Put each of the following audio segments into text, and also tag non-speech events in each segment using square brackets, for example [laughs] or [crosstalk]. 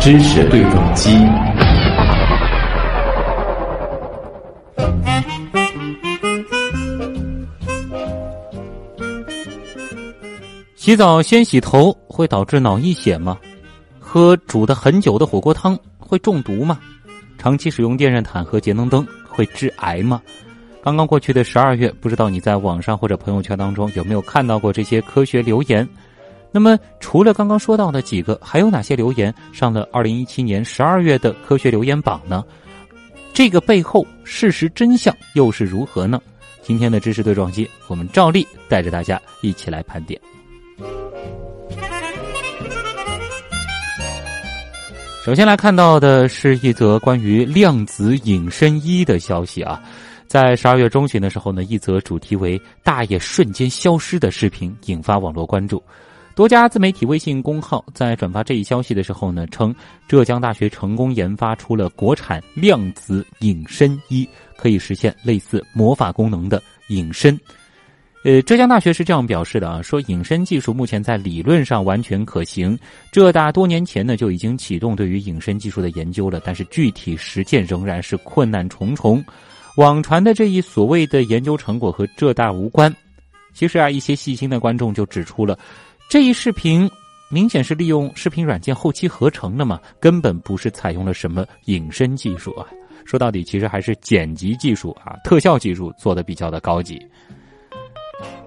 知识对撞机。洗澡先洗头会导致脑溢血吗？喝煮的很久的火锅汤会中毒吗？长期使用电热毯和节能灯会致癌吗？刚刚过去的十二月，不知道你在网上或者朋友圈当中有没有看到过这些科学留言？那么，除了刚刚说到的几个，还有哪些留言上了二零一七年十二月的科学留言榜呢？这个背后事实真相又是如何呢？今天的知识对撞机，我们照例带着大家一起来盘点。首先来看到的是一则关于量子隐身衣的消息啊。在十二月中旬的时候呢，一则主题为“大爷瞬间消失”的视频引发网络关注。多家自媒体微信公号在转发这一消息的时候呢，称浙江大学成功研发出了国产量子隐身衣，可以实现类似魔法功能的隐身。呃，浙江大学是这样表示的啊，说隐身技术目前在理论上完全可行。浙大多年前呢就已经启动对于隐身技术的研究了，但是具体实践仍然是困难重重。网传的这一所谓的研究成果和浙大无关，其实啊，一些细心的观众就指出了，这一视频明显是利用视频软件后期合成的嘛，根本不是采用了什么隐身技术啊。说到底，其实还是剪辑技术啊、特效技术做的比较的高级。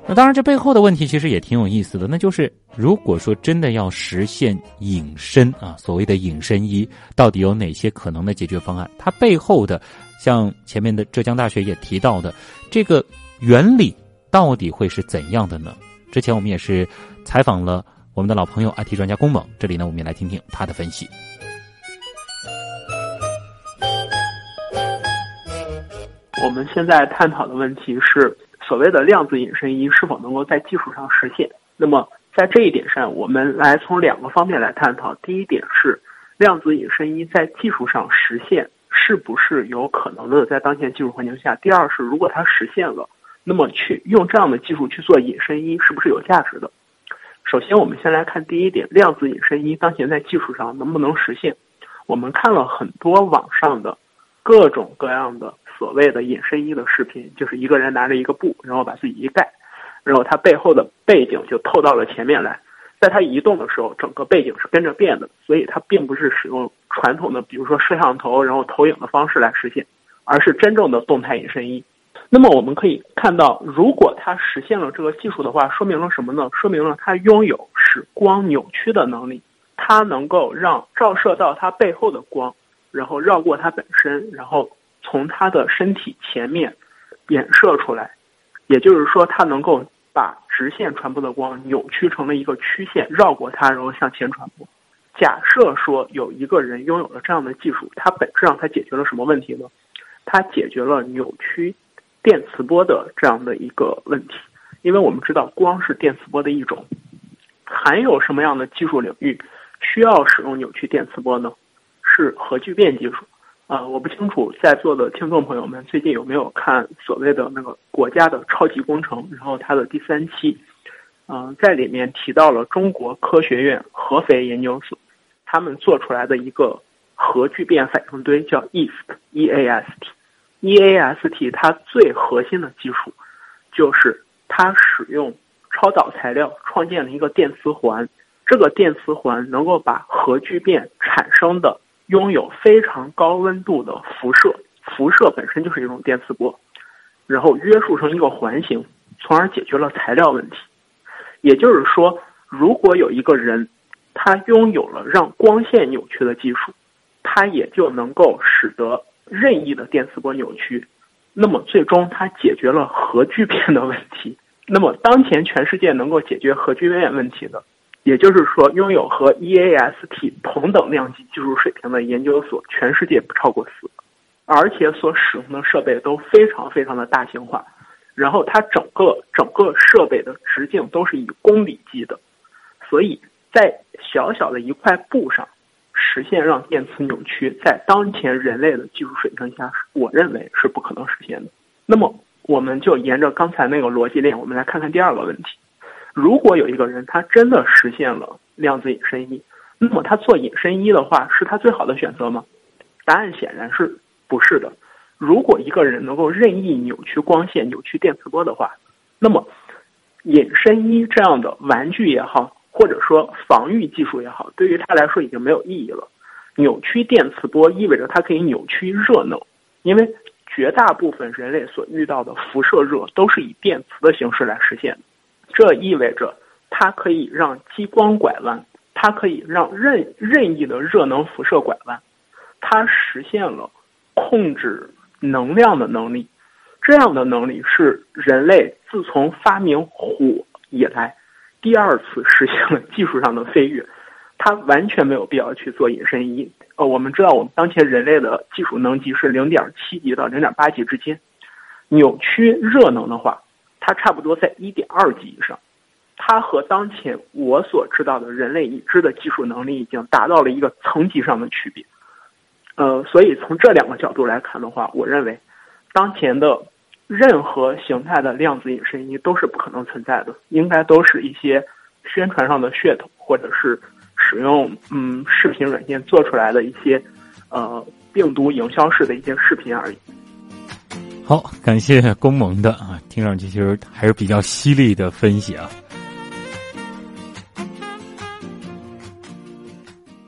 那当然，这背后的问题其实也挺有意思的，那就是如果说真的要实现隐身啊，所谓的隐身衣，到底有哪些可能的解决方案？它背后的。像前面的浙江大学也提到的，这个原理到底会是怎样的呢？之前我们也是采访了我们的老朋友 IT 专家龚猛，这里呢我们也来听听他的分析。我们现在探讨的问题是，所谓的量子隐身衣是否能够在技术上实现？那么在这一点上，我们来从两个方面来探讨。第一点是，量子隐身衣在技术上实现。是不是有可能的？在当前技术环境下，第二是，如果它实现了，那么去用这样的技术去做隐身衣，是不是有价值的？首先，我们先来看第一点，量子隐身衣当前在技术上能不能实现？我们看了很多网上的各种各样的所谓的隐身衣的视频，就是一个人拿着一个布，然后把自己一盖，然后他背后的背景就透到了前面来。在它移动的时候，整个背景是跟着变的，所以它并不是使用传统的，比如说摄像头然后投影的方式来实现，而是真正的动态隐身衣。那么我们可以看到，如果它实现了这个技术的话，说明了什么呢？说明了它拥有使光扭曲的能力，它能够让照射到它背后的光，然后绕过它本身，然后从它的身体前面衍射出来，也就是说，它能够。把直线传播的光扭曲成了一个曲线，绕过它，然后向前传播。假设说有一个人拥有了这样的技术，它本质上它解决了什么问题呢？它解决了扭曲电磁波的这样的一个问题。因为我们知道光是电磁波的一种，还有什么样的技术领域需要使用扭曲电磁波呢？是核聚变技术。啊，我不清楚在座的听众朋友们最近有没有看所谓的那个国家的超级工程，然后它的第三期，嗯，在里面提到了中国科学院合肥研究所，他们做出来的一个核聚变反应堆叫 EAST，E A S T，E A S T 它最核心的技术，就是它使用超导材料创建了一个电磁环，这个电磁环能够把核聚变产生的。拥有非常高温度的辐射，辐射本身就是一种电磁波，然后约束成一个环形，从而解决了材料问题。也就是说，如果有一个人，他拥有了让光线扭曲的技术，他也就能够使得任意的电磁波扭曲，那么最终他解决了核聚变的问题。那么当前全世界能够解决核聚变问题的。也就是说，拥有和 EAST 同等量级技术水平的研究所，全世界不超过四个，而且所使用的设备都非常非常的大型化，然后它整个整个设备的直径都是以公里计的，所以在小小的一块布上实现让电磁扭曲，在当前人类的技术水平下，我认为是不可能实现的。那么，我们就沿着刚才那个逻辑链，我们来看看第二个问题。如果有一个人他真的实现了量子隐身衣，那么他做隐身衣的话是他最好的选择吗？答案显然是不是的。如果一个人能够任意扭曲光线、扭曲电磁波的话，那么隐身衣这样的玩具也好，或者说防御技术也好，对于他来说已经没有意义了。扭曲电磁波意味着它可以扭曲热能，因为绝大部分人类所遇到的辐射热都是以电磁的形式来实现的。这意味着它可以让激光拐弯，它可以让任任意的热能辐射拐弯，它实现了控制能量的能力。这样的能力是人类自从发明火以来第二次实现了技术上的飞跃。它完全没有必要去做隐身衣。呃，我们知道，我们当前人类的技术能级是零点七级到零点八级之间。扭曲热能的话，它差不多在一点二级以上。它和当前我所知道的人类已知的技术能力已经达到了一个层级上的区别。呃，所以从这两个角度来看的话，我认为，当前的任何形态的量子隐身衣都是不可能存在的，应该都是一些宣传上的噱头，或者是。使用嗯视频软件做出来的一些呃病毒营销式的一些视频而已。好，感谢公盟的啊，听上去其实还是比较犀利的分析啊。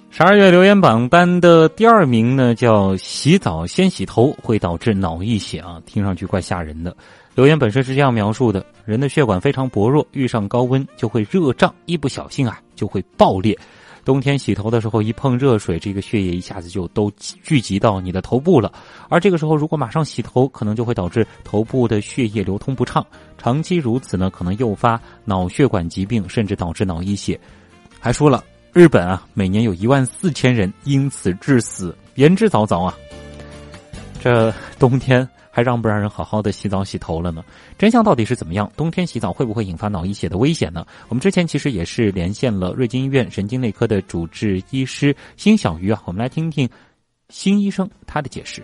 十二月留言榜单的第二名呢，叫洗澡先洗头会导致脑溢血啊，听上去怪吓人的。留言本身是这样描述的：人的血管非常薄弱，遇上高温就会热胀，一不小心啊就会爆裂。冬天洗头的时候，一碰热水，这个血液一下子就都聚集到你的头部了。而这个时候，如果马上洗头，可能就会导致头部的血液流通不畅。长期如此呢，可能诱发脑血管疾病，甚至导致脑溢血。还说了，日本啊，每年有一万四千人因此致死，言之凿凿啊。这冬天。还让不让人好好的洗澡洗头了呢？真相到底是怎么样？冬天洗澡会不会引发脑溢血的危险呢？我们之前其实也是连线了瑞金医院神经内科的主治医师辛小鱼啊，我们来听听辛医生他的解释。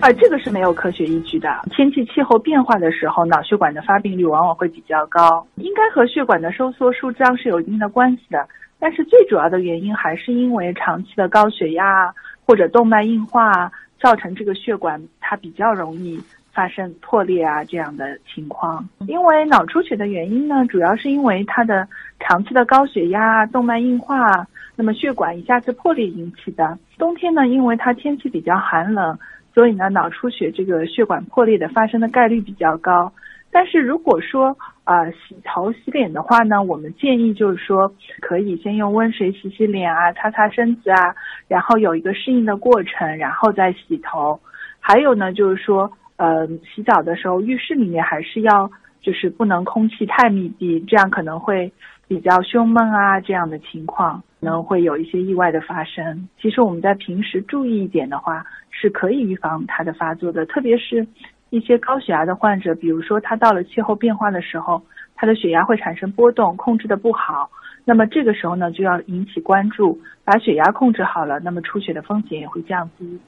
啊，这个是没有科学依据的。天气气候变化的时候，脑血管的发病率往往会比较高，应该和血管的收缩舒张是有一定的关系的。但是最主要的原因还是因为长期的高血压或者动脉硬化。造成这个血管它比较容易发生破裂啊这样的情况，因为脑出血的原因呢，主要是因为它的长期的高血压、动脉硬化，那么血管一下子破裂引起的。冬天呢，因为它天气比较寒冷，所以呢，脑出血这个血管破裂的发生的概率比较高。但是如果说啊洗头洗脸的话呢，我们建议就是说可以先用温水洗洗脸啊，擦擦身子啊，然后有一个适应的过程，然后再洗头。还有呢，就是说呃洗澡的时候，浴室里面还是要就是不能空气太密闭，这样可能会比较胸闷啊这样的情况，可能会有一些意外的发生。其实我们在平时注意一点的话，是可以预防它的发作的，特别是。一些高血压的患者，比如说他到了气候变化的时候，他的血压会产生波动，控制的不好。那么这个时候呢，就要引起关注，把血压控制好了，那么出血的风险也会降低。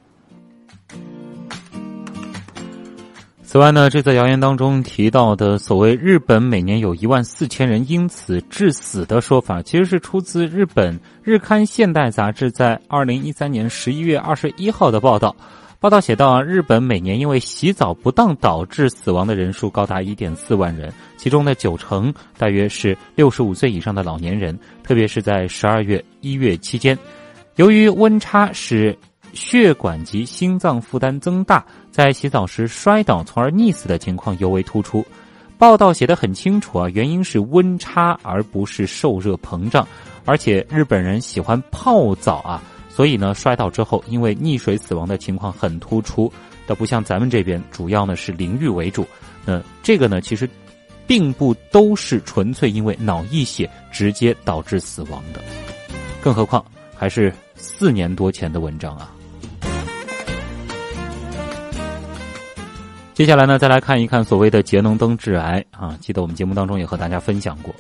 此外呢，这则谣言当中提到的所谓日本每年有一万四千人因此致死的说法，其实是出自日本日刊现代杂志在二零一三年十一月二十一号的报道。报道写道，日本每年因为洗澡不当导致死亡的人数高达一点四万人，其中的九成大约是六十五岁以上的老年人，特别是在十二月、一月期间，由于温差使血管及心脏负担增大，在洗澡时摔倒从而溺死的情况尤为突出。报道写得很清楚啊，原因是温差而不是受热膨胀，而且日本人喜欢泡澡啊。所以呢，摔倒之后因为溺水死亡的情况很突出，倒不像咱们这边主要呢是淋浴为主。那这个呢，其实并不都是纯粹因为脑溢血直接导致死亡的，更何况还是四年多前的文章啊。接下来呢，再来看一看所谓的节能灯致癌啊，记得我们节目当中也和大家分享过，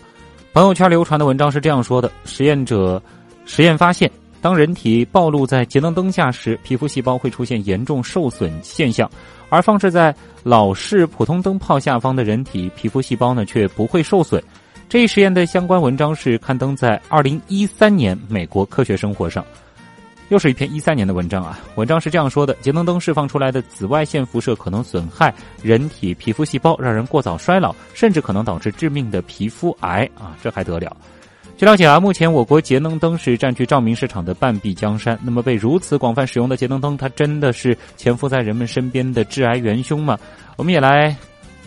朋友圈流传的文章是这样说的：实验者实验发现。当人体暴露在节能灯下时，皮肤细胞会出现严重受损现象，而放置在老式普通灯泡下方的人体皮肤细胞呢，却不会受损。这一实验的相关文章是刊登在二零一三年《美国科学生活》上。又是一篇一三年的文章啊！文章是这样说的：节能灯释放出来的紫外线辐射可能损害人体皮肤细胞，让人过早衰老，甚至可能导致致命的皮肤癌啊！这还得了？据了解啊，目前我国节能灯是占据照明市场的半壁江山。那么被如此广泛使用的节能灯，它真的是潜伏在人们身边的致癌元凶吗？我们也来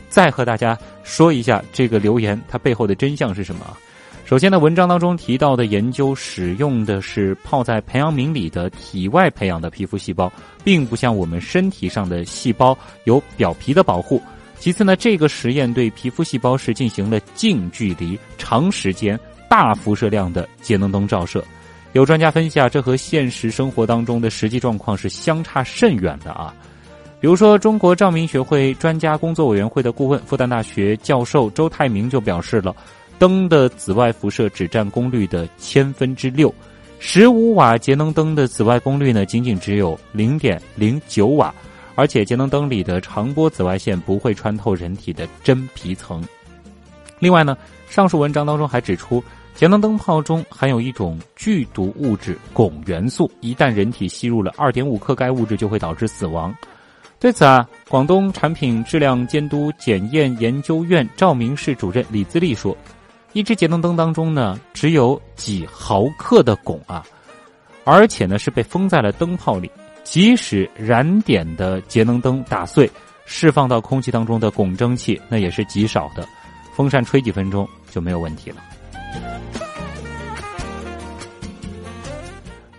再和大家说一下这个留言它背后的真相是什么？首先呢，文章当中提到的研究使用的是泡在培养皿里的体外培养的皮肤细胞，并不像我们身体上的细胞有表皮的保护。其次呢，这个实验对皮肤细胞是进行了近距离、长时间、大辐射量的节能灯照射。有专家分析啊，这和现实生活当中的实际状况是相差甚远的啊。比如说，中国照明学会专家工作委员会的顾问、复旦大学教授周泰明就表示了。灯的紫外辐射只占功率的千分之六，十五瓦节能灯的紫外功率呢，仅仅只有零点零九瓦，而且节能灯里的长波紫外线不会穿透人体的真皮层。另外呢，上述文章当中还指出，节能灯泡中含有一种剧毒物质汞元素，一旦人体吸入了二点五克该物质，就会导致死亡。对此啊，广东产品质量监督检验研究院照明室主任李自立说。一只节能灯当中呢，只有几毫克的汞啊，而且呢是被封在了灯泡里。即使燃点的节能灯打碎，释放到空气当中的汞蒸汽，那也是极少的。风扇吹几分钟就没有问题了。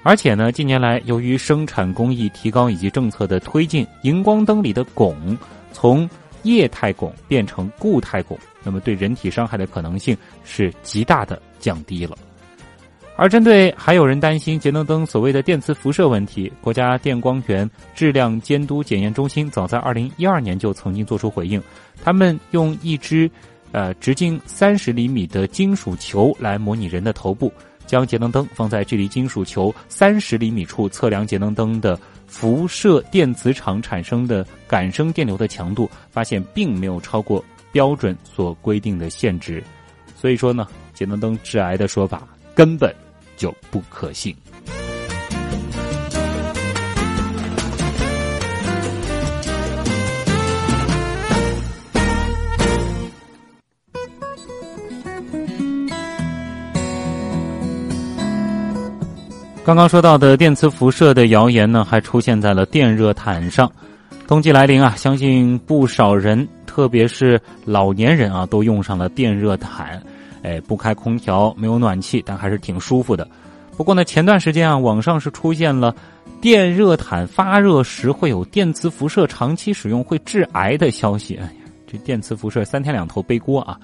而且呢，近年来由于生产工艺提高以及政策的推进，荧光灯里的汞从液态汞变成固态汞。那么对人体伤害的可能性是极大的降低了。而针对还有人担心节能灯所谓的电磁辐射问题，国家电光源质量监督检验中心早在二零一二年就曾经做出回应，他们用一支呃直径三十厘米的金属球来模拟人的头部，将节能灯放在距离金属球三十厘米处测量节能灯的辐射电磁场产生的感生电流的强度，发现并没有超过。标准所规定的限值，所以说呢，节能灯致癌的说法根本就不可信。刚刚说到的电磁辐射的谣言呢，还出现在了电热毯上。冬季来临啊，相信不少人。特别是老年人啊，都用上了电热毯，哎，不开空调，没有暖气，但还是挺舒服的。不过呢，前段时间啊，网上是出现了电热毯发热时会有电磁辐射，长期使用会致癌的消息。哎呀，这电磁辐射三天两头背锅啊！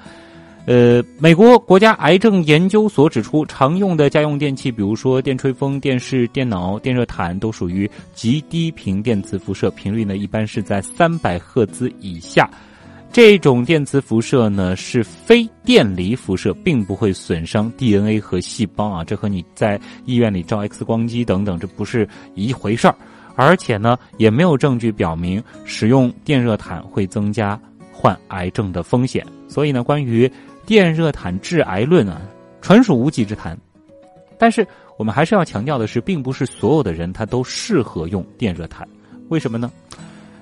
呃，美国国家癌症研究所指出，常用的家用电器，比如说电吹风、电视、电脑、电热毯，都属于极低频电磁辐射，频率呢一般是在三百赫兹以下。这种电磁辐射呢是非电离辐射，并不会损伤 DNA 和细胞啊，这和你在医院里照 X 光机等等，这不是一回事儿。而且呢，也没有证据表明使用电热毯会增加患癌症的风险。所以呢，关于电热毯致癌论啊，纯属无稽之谈。但是我们还是要强调的是，并不是所有的人他都适合用电热毯，为什么呢？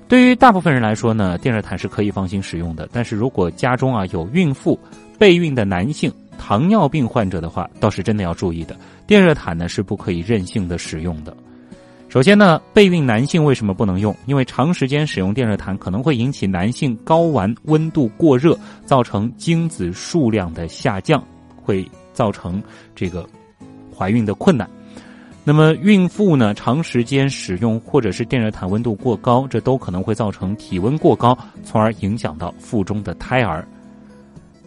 对于大部分人来说呢，电热毯是可以放心使用的。但是如果家中啊有孕妇、备孕的男性、糖尿病患者的话，倒是真的要注意的。电热毯呢是不可以任性的使用的。首先呢，备孕男性为什么不能用？因为长时间使用电热毯可能会引起男性睾丸温度过热，造成精子数量的下降，会造成这个怀孕的困难。那么，孕妇呢，长时间使用或者是电热毯温度过高，这都可能会造成体温过高，从而影响到腹中的胎儿。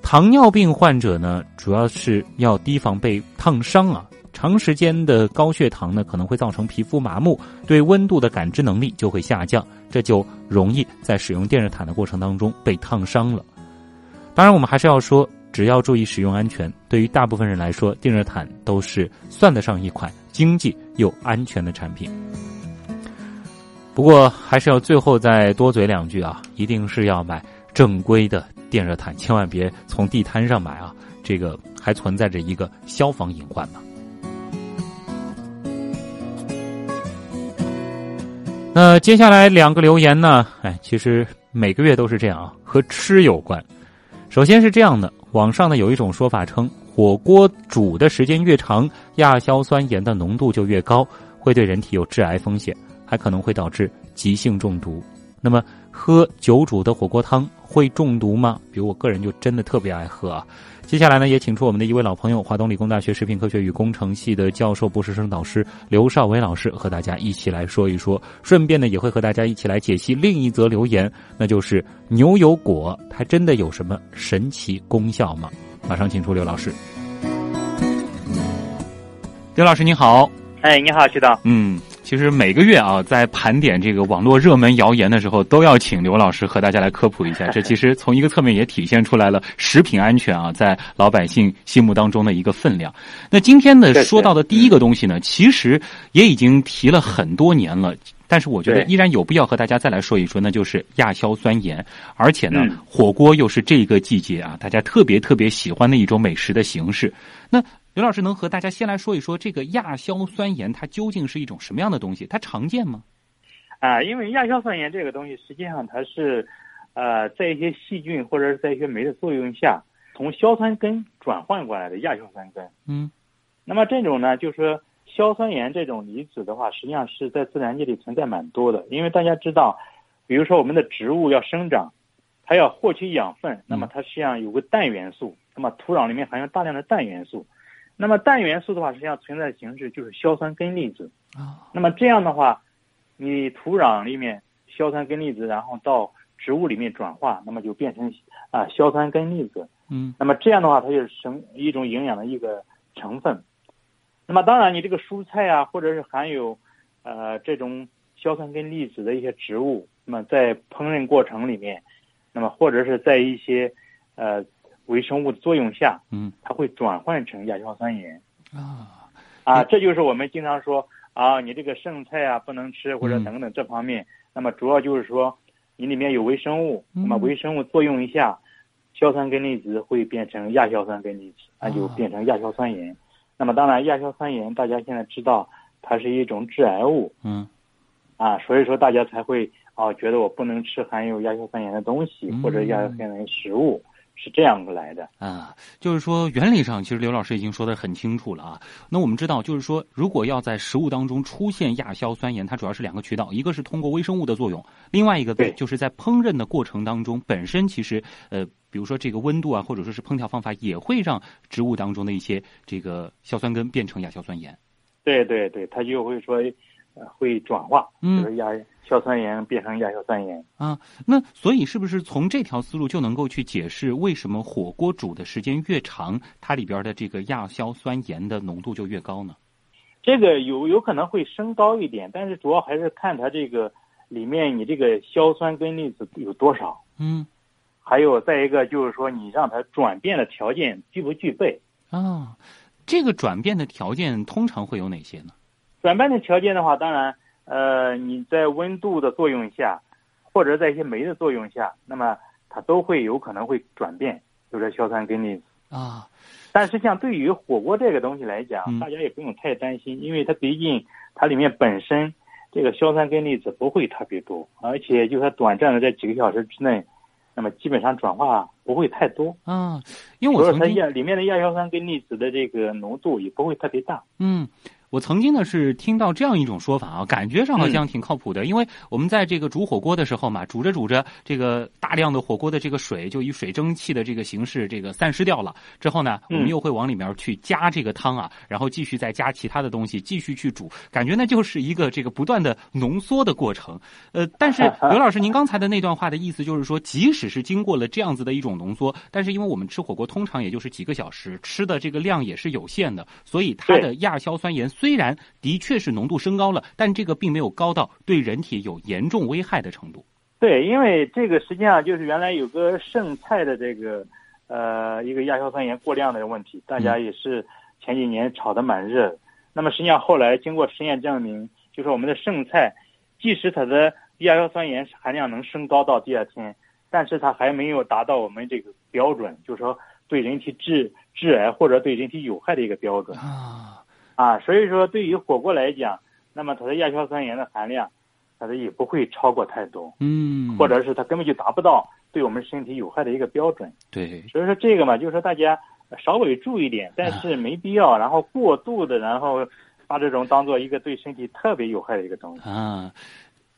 糖尿病患者呢，主要是要提防被烫伤啊。长时间的高血糖呢，可能会造成皮肤麻木，对温度的感知能力就会下降，这就容易在使用电热毯的过程当中被烫伤了。当然，我们还是要说。只要注意使用安全，对于大部分人来说，电热毯都是算得上一款经济又安全的产品。不过还是要最后再多嘴两句啊，一定是要买正规的电热毯，千万别从地摊上买啊，这个还存在着一个消防隐患呢。那接下来两个留言呢？哎，其实每个月都是这样啊，和吃有关。首先是这样的，网上呢有一种说法称，火锅煮的时间越长，亚硝酸盐的浓度就越高，会对人体有致癌风险，还可能会导致急性中毒。那么，喝酒煮的火锅汤会中毒吗？比如我个人就真的特别爱喝啊。接下来呢，也请出我们的一位老朋友，华东理工大学食品科学与工程系的教授、博士生导师刘少伟老师，和大家一起来说一说。顺便呢，也会和大家一起来解析另一则留言，那就是牛油果它真的有什么神奇功效吗？马上请出刘老师。刘老师你好，哎，你好，徐导，嗯。其实每个月啊，在盘点这个网络热门谣言的时候，都要请刘老师和大家来科普一下。这其实从一个侧面也体现出来了食品安全啊，在老百姓心目当中的一个分量。那今天呢说到的第一个东西呢，其实也已经提了很多年了，但是我觉得依然有必要和大家再来说一说，那就是亚硝酸盐。而且呢，火锅又是这个季节啊，大家特别特别喜欢的一种美食的形式。那刘老师能和大家先来说一说这个亚硝酸盐，它究竟是一种什么样的东西？它常见吗？啊，因为亚硝酸盐这个东西，实际上它是，呃，在一些细菌或者是在一些酶的作用下，从硝酸根转换过来的亚硝酸根。嗯。那么这种呢，就是说硝酸盐这种离子的话，实际上是在自然界里存在蛮多的。因为大家知道，比如说我们的植物要生长，它要获取养分，那么它实际上有个氮元素，那么土壤里面含有大量的氮元素。那么氮元素的话，实际上存在的形式就是硝酸根粒子啊。那么这样的话，你土壤里面硝酸根粒子，然后到植物里面转化，那么就变成啊硝酸根粒子。嗯。那么这样的话，它就是生一种营养的一个成分。那么当然，你这个蔬菜啊，或者是含有呃这种硝酸根粒子的一些植物，那么在烹饪过程里面，那么或者是在一些呃。微生物的作用下，嗯，它会转换成亚硝酸盐啊啊，这就是我们经常说啊，你这个剩菜啊不能吃或者等等这方面。那么主要就是说，你里面有微生物，那么微生物作用一下，硝酸根离子会变成亚硝酸根离子，那就变成亚硝酸盐。那么当然，亚硝酸盐大家现在知道它是一种致癌物，嗯，啊，所以说大家才会啊觉得我不能吃含有亚硝酸盐的东西或者亚硝酸盐食物。是这样来的啊，就是说原理上，其实刘老师已经说的很清楚了啊。那我们知道，就是说，如果要在食物当中出现亚硝酸盐，它主要是两个渠道，一个是通过微生物的作用，另外一个就是在烹饪的过程当中，本身其实呃，比如说这个温度啊，或者说是烹调方法，也会让植物当中的一些这个硝酸根变成亚硝酸盐。对对对，它就会说。会转化，就是亚硝酸盐变成亚硝酸盐啊。那所以是不是从这条思路就能够去解释为什么火锅煮的时间越长，它里边的这个亚硝酸盐的浓度就越高呢？这个有有可能会升高一点，但是主要还是看它这个里面你这个硝酸根粒子有多少。嗯，还有再一个就是说你让它转变的条件具不具备啊？这个转变的条件通常会有哪些呢？转变的条件的话，当然，呃，你在温度的作用下，或者在一些酶的作用下，那么它都会有可能会转变，就是硝酸根离子啊。但是像对于火锅这个东西来讲，大家也不用太担心，因为它毕竟它里面本身这个硝酸根离子不会特别多，而且就它短暂的在几个小时之内，那么基本上转化不会太多啊。因为我说它亚里面的亚硝酸根离子的这个浓度也不会特别大。嗯。我曾经呢是听到这样一种说法啊，感觉上好像挺靠谱的，因为我们在这个煮火锅的时候嘛，煮着煮着，这个大量的火锅的这个水就以水蒸气的这个形式这个散失掉了，之后呢，我们又会往里面去加这个汤啊，然后继续再加其他的东西，继续去煮，感觉呢就是一个这个不断的浓缩的过程。呃，但是刘老师，您刚才的那段话的意思就是说，即使是经过了这样子的一种浓缩，但是因为我们吃火锅通常也就是几个小时，吃的这个量也是有限的，所以它的亚硝酸盐。虽然的确是浓度升高了，但这个并没有高到对人体有严重危害的程度。对，因为这个实际上就是原来有个剩菜的这个呃一个亚硝酸盐过量的问题，大家也是前几年炒得蛮热。那么实际上后来经过实验证明，就是我们的剩菜即使它的亚硝酸盐含量能升高到第二天，但是它还没有达到我们这个标准，就是说对人体致致癌或者对人体有害的一个标准啊啊。所以说，对于火锅来讲，那么它的亚硝酸盐的含量，它的也不会超过太多，嗯，或者是它根本就达不到对我们身体有害的一个标准。对，所以说这个嘛，就是说大家稍微注意点，但是没必要，然后过度的，然后把这种当做一个对身体特别有害的一个东西啊。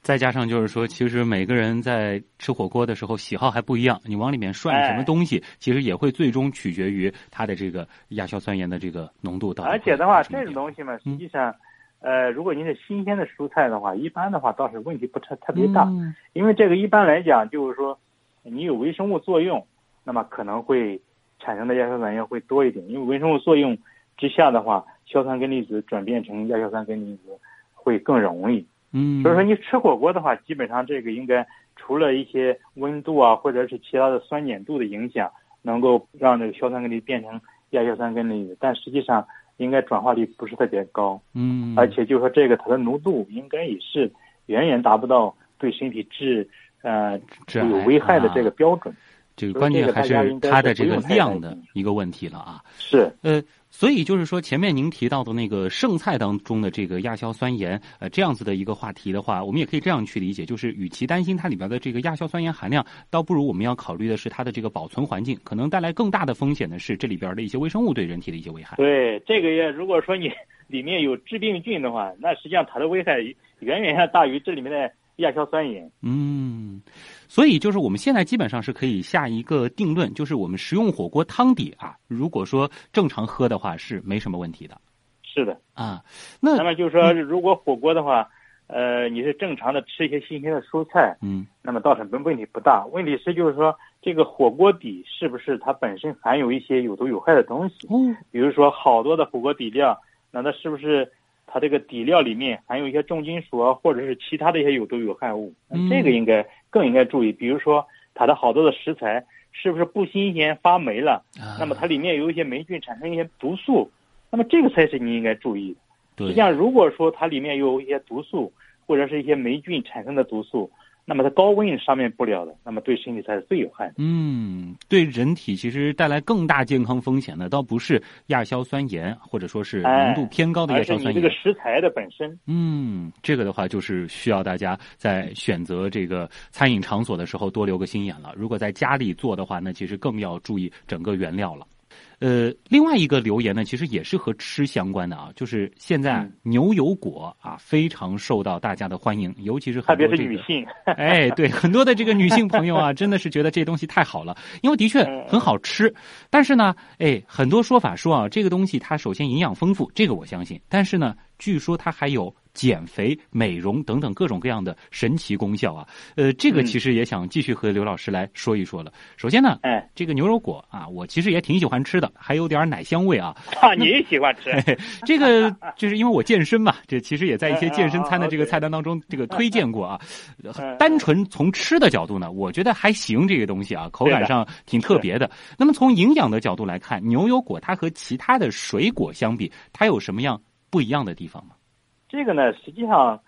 再加上就是说，其实每个人在吃火锅的时候喜好还不一样，你往里面涮什么东西，其实也会最终取决于它的这个亚硝酸盐的这个浓度到底。而且的话，这种东西嘛，实际上，呃，如果您是新鲜的蔬菜的话，一般的话倒是问题不特特别大，因为这个一般来讲就是说，你有微生物作用，那么可能会产生的亚硝酸盐会多一点，因为微生物作用之下的话，硝酸根离子转变成亚硝酸根离子会更容易。嗯，所以说你吃火锅的话，基本上这个应该除了一些温度啊，或者是其他的酸碱度的影响，能够让这个硝酸根离变成亚硝酸根离子，但实际上应该转化率不是特别高。嗯，而且就是说这个它的浓度应该也是远远达不到对身体致呃有危害的这个标准。这个关键还是它的这个量的一个问题了啊。是，呃，所以就是说前面您提到的那个剩菜当中的这个亚硝酸盐，呃，这样子的一个话题的话，我们也可以这样去理解，就是与其担心它里边的这个亚硝酸盐含量，倒不如我们要考虑的是它的这个保存环境，可能带来更大的风险的是这里边的一些微生物对人体的一些危害。对，这个也如果说你 [laughs] 里面有致病菌的话，那实际上它的危害远远要大于这里面的亚硝酸盐。嗯。所以，就是我们现在基本上是可以下一个定论，就是我们食用火锅汤底啊，如果说正常喝的话是没什么问题的。是的啊，那那么就是说，如果火锅的话，呃，你是正常的吃一些新鲜的蔬菜，嗯，那么倒是问问题不大。问题是就是说，这个火锅底是不是它本身含有一些有毒有害的东西？嗯，比如说好多的火锅底料，那它是不是它这个底料里面含有一些重金属啊，或者是其他的一些有毒有害物？嗯，这个应该。更应该注意，比如说它的好多的食材是不是不新鲜发霉了？那么它里面有一些霉菌产生一些毒素，那么这个才是你应该注意的。实际上，如果说它里面有一些毒素或者是一些霉菌产生的毒素。那么它高温上面不了的，那么对身体才是最有害的。嗯，对人体其实带来更大健康风险的，倒不是亚硝酸盐，或者说是浓度偏高的亚硝酸盐，这个食材的本身。嗯，这个的话就是需要大家在选择这个餐饮场所的时候多留个心眼了。如果在家里做的话，那其实更要注意整个原料了。呃，另外一个留言呢，其实也是和吃相关的啊，就是现在牛油果啊非常受到大家的欢迎，尤其是很多这个女性，[laughs] 哎，对，很多的这个女性朋友啊，[laughs] 真的是觉得这东西太好了，因为的确很好吃。但是呢，哎，很多说法说啊，这个东西它首先营养丰富，这个我相信，但是呢，据说它还有。减肥、美容等等各种各样的神奇功效啊！呃，这个其实也想继续和刘老师来说一说了。首先呢，哎，这个牛油果啊，我其实也挺喜欢吃的，还有点奶香味啊。[laughs] 啊，你也喜欢吃？[laughs] 这个就是因为我健身嘛，这其实也在一些健身餐的这个菜单当中这个推荐过啊。单纯从吃的角度呢，我觉得还行，这个东西啊，口感上挺特别的。那么从营养的角度来看，牛油果它和其他的水果相比，它有什么样不一样的地方吗？这个呢，实际上，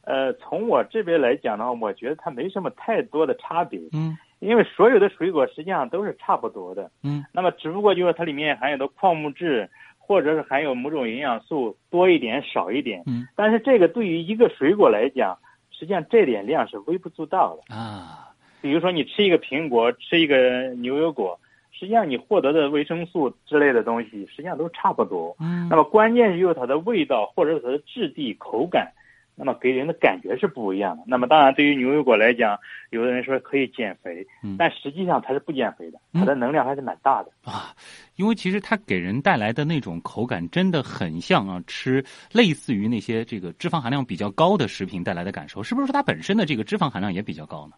呃，从我这边来讲的话，我觉得它没什么太多的差别。嗯，因为所有的水果实际上都是差不多的。嗯，那么只不过就是它里面含有的矿物质，或者是含有某种营养素多一点少一点。嗯，但是这个对于一个水果来讲，实际上这点量是微不足道的啊。比如说你吃一个苹果，吃一个牛油果。实际上，你获得的维生素之类的东西，实际上都差不多。嗯，那么关键就是有它的味道，或者是它的质地、口感，那么给人的感觉是不一样的。那么当然，对于牛油果来讲，有的人说可以减肥，但实际上它是不减肥的，它的能量还是蛮大的啊。因为其实它给人带来的那种口感，真的很像啊，吃类似于那些这个脂肪含量比较高的食品带来的感受。是不是说它本身的这个脂肪含量也比较高呢？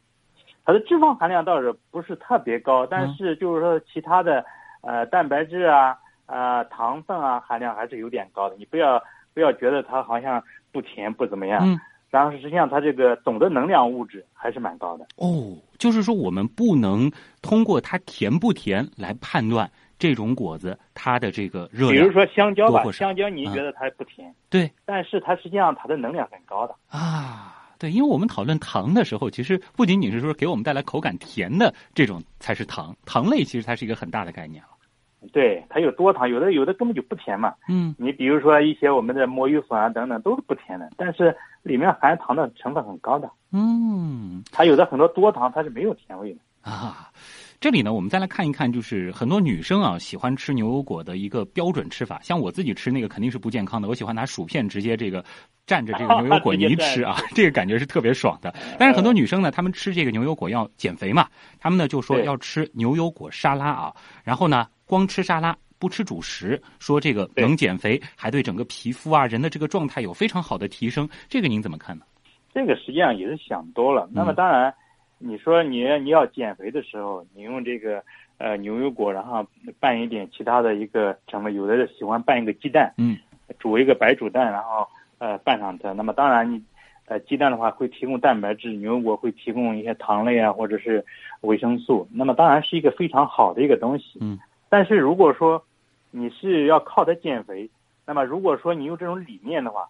它的脂肪含量倒是不是特别高，但是就是说其他的，呃，蛋白质啊、呃，糖分啊含量还是有点高的。你不要不要觉得它好像不甜不怎么样，嗯，然后实际上它这个总的能量物质还是蛮高的。哦，就是说我们不能通过它甜不甜来判断这种果子它的这个热量。比如说香蕉吧，香蕉你觉得它不甜，对，但是它实际上它的能量很高的啊。对，因为我们讨论糖的时候，其实不仅仅是说给我们带来口感甜的这种才是糖，糖类其实它是一个很大的概念了。对，它有多糖，有的有的根本就不甜嘛。嗯，你比如说一些我们的魔芋粉啊等等都是不甜的，但是里面含糖的成分很高的。嗯，它有的很多多糖它是没有甜味的。啊，这里呢，我们再来看一看，就是很多女生啊喜欢吃牛油果的一个标准吃法。像我自己吃那个肯定是不健康的，我喜欢拿薯片直接这个蘸着这个 [laughs] [laughs] 牛油果泥吃啊，这个感觉是特别爽的。但是很多女生呢，她们吃这个牛油果要减肥嘛，她们呢就说要吃牛油果沙拉啊，然后呢光吃沙拉。不吃主食，说这个能减肥，还对整个皮肤啊、人的这个状态有非常好的提升，这个您怎么看呢？这个实际上也是想多了。那么当然，你说你你要减肥的时候，你用这个呃牛油果，然后拌一点其他的一个成分，有的人喜欢拌一个鸡蛋，嗯，煮一个白煮蛋，然后呃拌上它。那么当然你呃鸡蛋的话会提供蛋白质，牛油果会提供一些糖类啊或者是维生素。那么当然是一个非常好的一个东西。嗯，但是如果说你是要靠它减肥，那么如果说你用这种理念的话，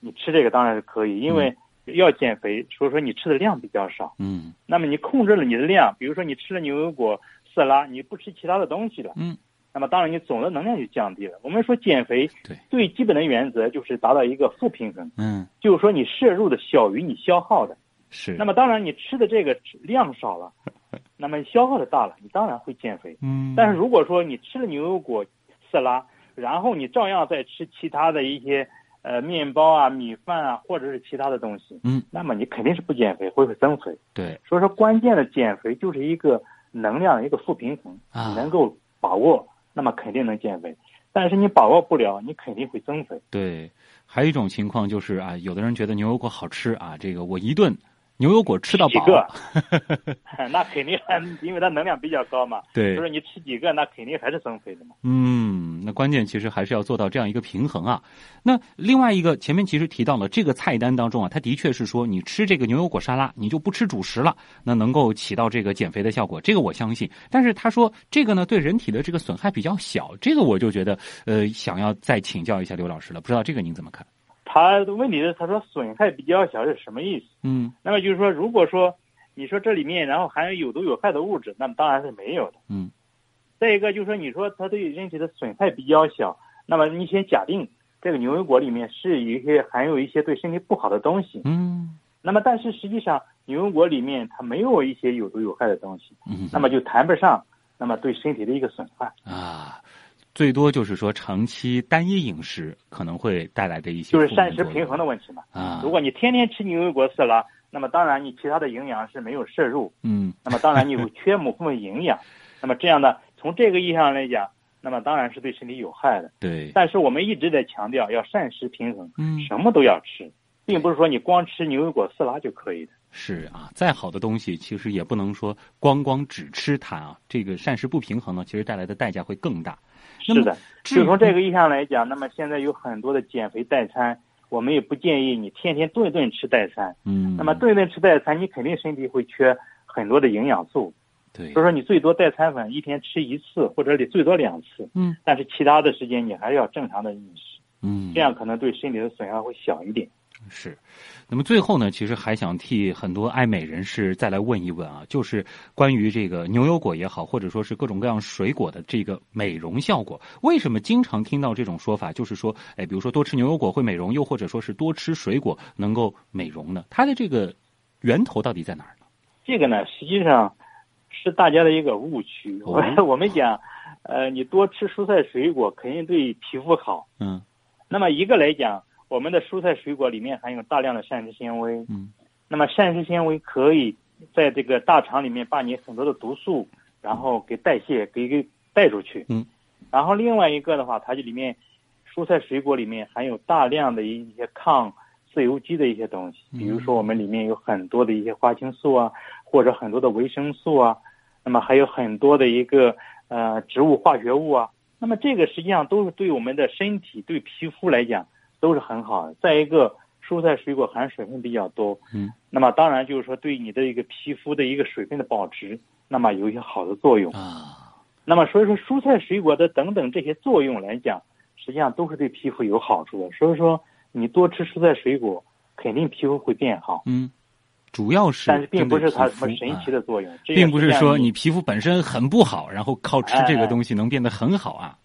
你吃这个当然是可以，因为要减肥，所以说你吃的量比较少。嗯那么你控制了你的量，比如说你吃了牛油果、色拉，你不吃其他的东西了，嗯，那么当然你总的能量就降低了。我们说减肥对最基本的原则就是达到一个负平衡，嗯，就是说你摄入的小于你消耗的。是。那么当然你吃的这个量少了，[laughs] 那么消耗的大了，你当然会减肥。嗯，但是如果说你吃了牛油果、色拉，然后你照样再吃其他的一些呃面包啊、米饭啊，或者是其他的东西，嗯，那么你肯定是不减肥，会会增肥。对所以说，关键的减肥就是一个能量的一个负平衡，啊你能够把握，那么肯定能减肥。但是你把握不了，你肯定会增肥。对，还有一种情况就是啊，有的人觉得牛油果好吃啊，这个我一顿牛油果吃到饱，几个，[laughs] 那肯定，因为它能量比较高嘛。对就是你吃几个，那肯定还是增肥的嘛。嗯，那关键其实还是要做到这样一个平衡啊。那另外一个，前面其实提到了这个菜单当中啊，它的确是说你吃这个牛油果沙拉，你就不吃主食了，那能够起到这个减肥的效果，这个我相信。但是他说这个呢，对人体的这个损害比较小，这个我就觉得呃，想要再请教一下刘老师了，不知道这个您怎么看？他的问题是，他说损害比较小是什么意思？嗯那么就是说，如果说你说这里面然后含有有毒有害的物质，那么当然是没有的。嗯再一个就是说，你说它对人体的损害比较小，那么你先假定这个牛油果里面是有一些含有一些对身体不好的东西，嗯那么但是实际上牛油果里面它没有一些有毒有害的东西，嗯，那么就谈不上那么对身体的一个损害。啊。最多就是说，长期单一饮食可能会带来的一些就是膳食平衡的问题嘛。啊。如果你天天吃牛油果色拉，那么当然你其他的营养是没有摄入，嗯那么当然你会缺某部分营养，[laughs] 那么这样呢，从这个意义上来讲，那么当然是对身体有害的。对但是我们一直在强调要膳食平衡，嗯什么都要吃，并不是说你光吃牛油果色拉就可以的。是啊，再好的东西其实也不能说光光只吃它啊，这个膳食不平衡呢，其实带来的代价会更大。是的，就从这个意义上来讲，那么现在有很多的减肥代餐，我们也不建议你天天顿顿吃代餐。嗯，那么顿顿吃代餐，你肯定身体会缺很多的营养素。对所以说你最多代餐粉一天吃一次，或者你最多两次。嗯，但是其他的时间你还是要正常的饮食，嗯这样可能对身体的损害会小一点。是。那么最后呢，其实还想替很多爱美人士再来问一问啊，就是关于这个牛油果也好，或者说是各种各样水果的这个美容效果，为什么经常听到这种说法？就是说，哎，比如说多吃牛油果会美容，又或者说是多吃水果能够美容呢？它的这个源头到底在哪儿呢？这个呢，实际上是大家的一个误区。我 [laughs] 们讲，呃，你多吃蔬菜水果肯定对皮肤好。嗯那么一个来讲，我们的蔬菜水果里面含有大量的膳食纤维。嗯那么膳食纤维可以在这个大肠里面把你很多的毒素，然后给代谢，给给带出去。嗯。然后另外一个的话，它这里面蔬菜水果里面含有大量的一些抗自由基的一些东西，比如说我们里面有很多的一些花青素啊，或者很多的维生素啊，那么还有很多的一个呃植物化学物啊。那么这个实际上都是对我们的身体、对皮肤来讲都是很好的。再一个，蔬菜水果含水分比较多，嗯，那么当然就是说对你的一个皮肤的一个水分的保持，那么有一些好的作用。啊，那么所以说蔬菜水果的等等这些作用来讲，实际上都是对皮肤有好处的。所以说你多吃蔬菜水果，肯定皮肤会变好。嗯，主要是但是并不是它什么神奇的作用，这并不是说你皮肤本身很不好，然后靠吃这个东西能变得很好啊。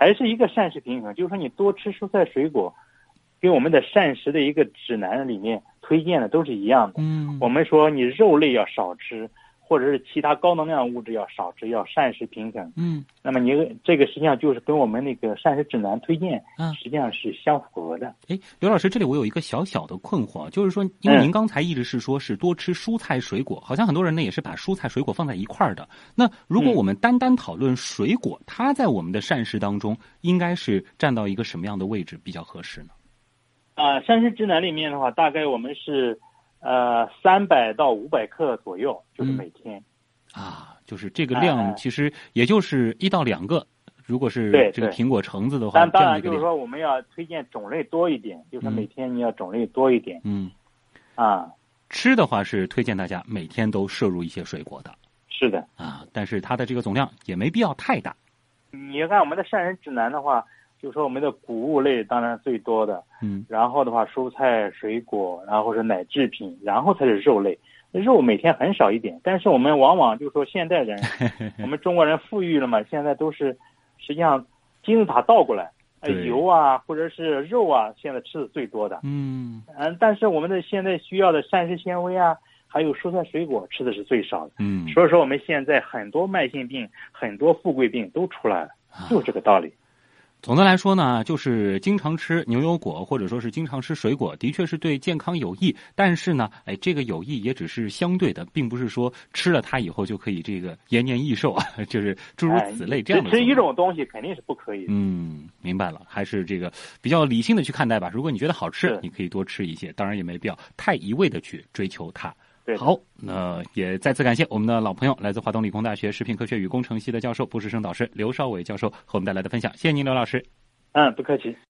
还是一个膳食平衡，就是说你多吃蔬菜水果，跟我们的膳食的一个指南里面推荐的都是一样的。嗯我们说你肉类要少吃，或者是其他高能量物质要少吃，要膳食平衡。嗯那么你这个实际上就是跟我们那个膳食指南推荐，嗯实际上是相符合的。哎，刘老师，这里我有一个小小的困惑，就是说，因为嗯您刚才一直是说是多吃蔬菜水果，好像很多人呢也是把蔬菜水果放在一块儿的。那如果嗯我们单单讨论水果，它在我们的膳食当中应该是占到一个什么样的位置比较合适呢？啊、膳食指南里面的话，大概我们是呃三百到五百克左右，就是嗯每天。啊，就是这个哎量哎其实也就是一到两个，如果是这个苹果橙子的话，但当然就是说，我们要推荐种类多一点，就是每天你要种类多一点嗯，啊。吃的话是推荐大家每天都摄入一些水果的是的，啊，但是它的这个总量也没必要太大。你看我们的膳食指南的话，就说我们的谷物类当然最多的，嗯然后的话蔬菜、水果，然后是奶制品，然后才是肉类。肉每天很少一点，但是我们往往就是说现代人，[laughs] 我们中国人富裕了嘛，现在都是实际上金字塔倒过来，呃油啊或者是肉啊，现在吃的最多的。嗯嗯，但是我们的现在需要的膳食纤维啊，还有蔬菜水果吃的是最少的。嗯，所以说我们现在很多慢性病、很多富贵病都出来了，啊就是这个道理。总的来说呢，就是经常吃牛油果或者说是经常吃水果，的确是对健康有益。但是呢，哎，这个有益也只是相对的，并不是说吃了它以后就可以这个延年益寿啊，[laughs] 就是诸如此类这样的。只吃一种东西肯定是不可以的。嗯，明白了，还是这个比较理性的去看待吧。如果你觉得好吃，你可以多吃一些，当然也没必要太一味的去追求它。对好，那也再次感谢我们的老朋友，来自华东理工大学食品科学与工程系的教授、博士生导师刘少伟教授和我们带来的分享，谢谢您，刘老师。嗯，不客气。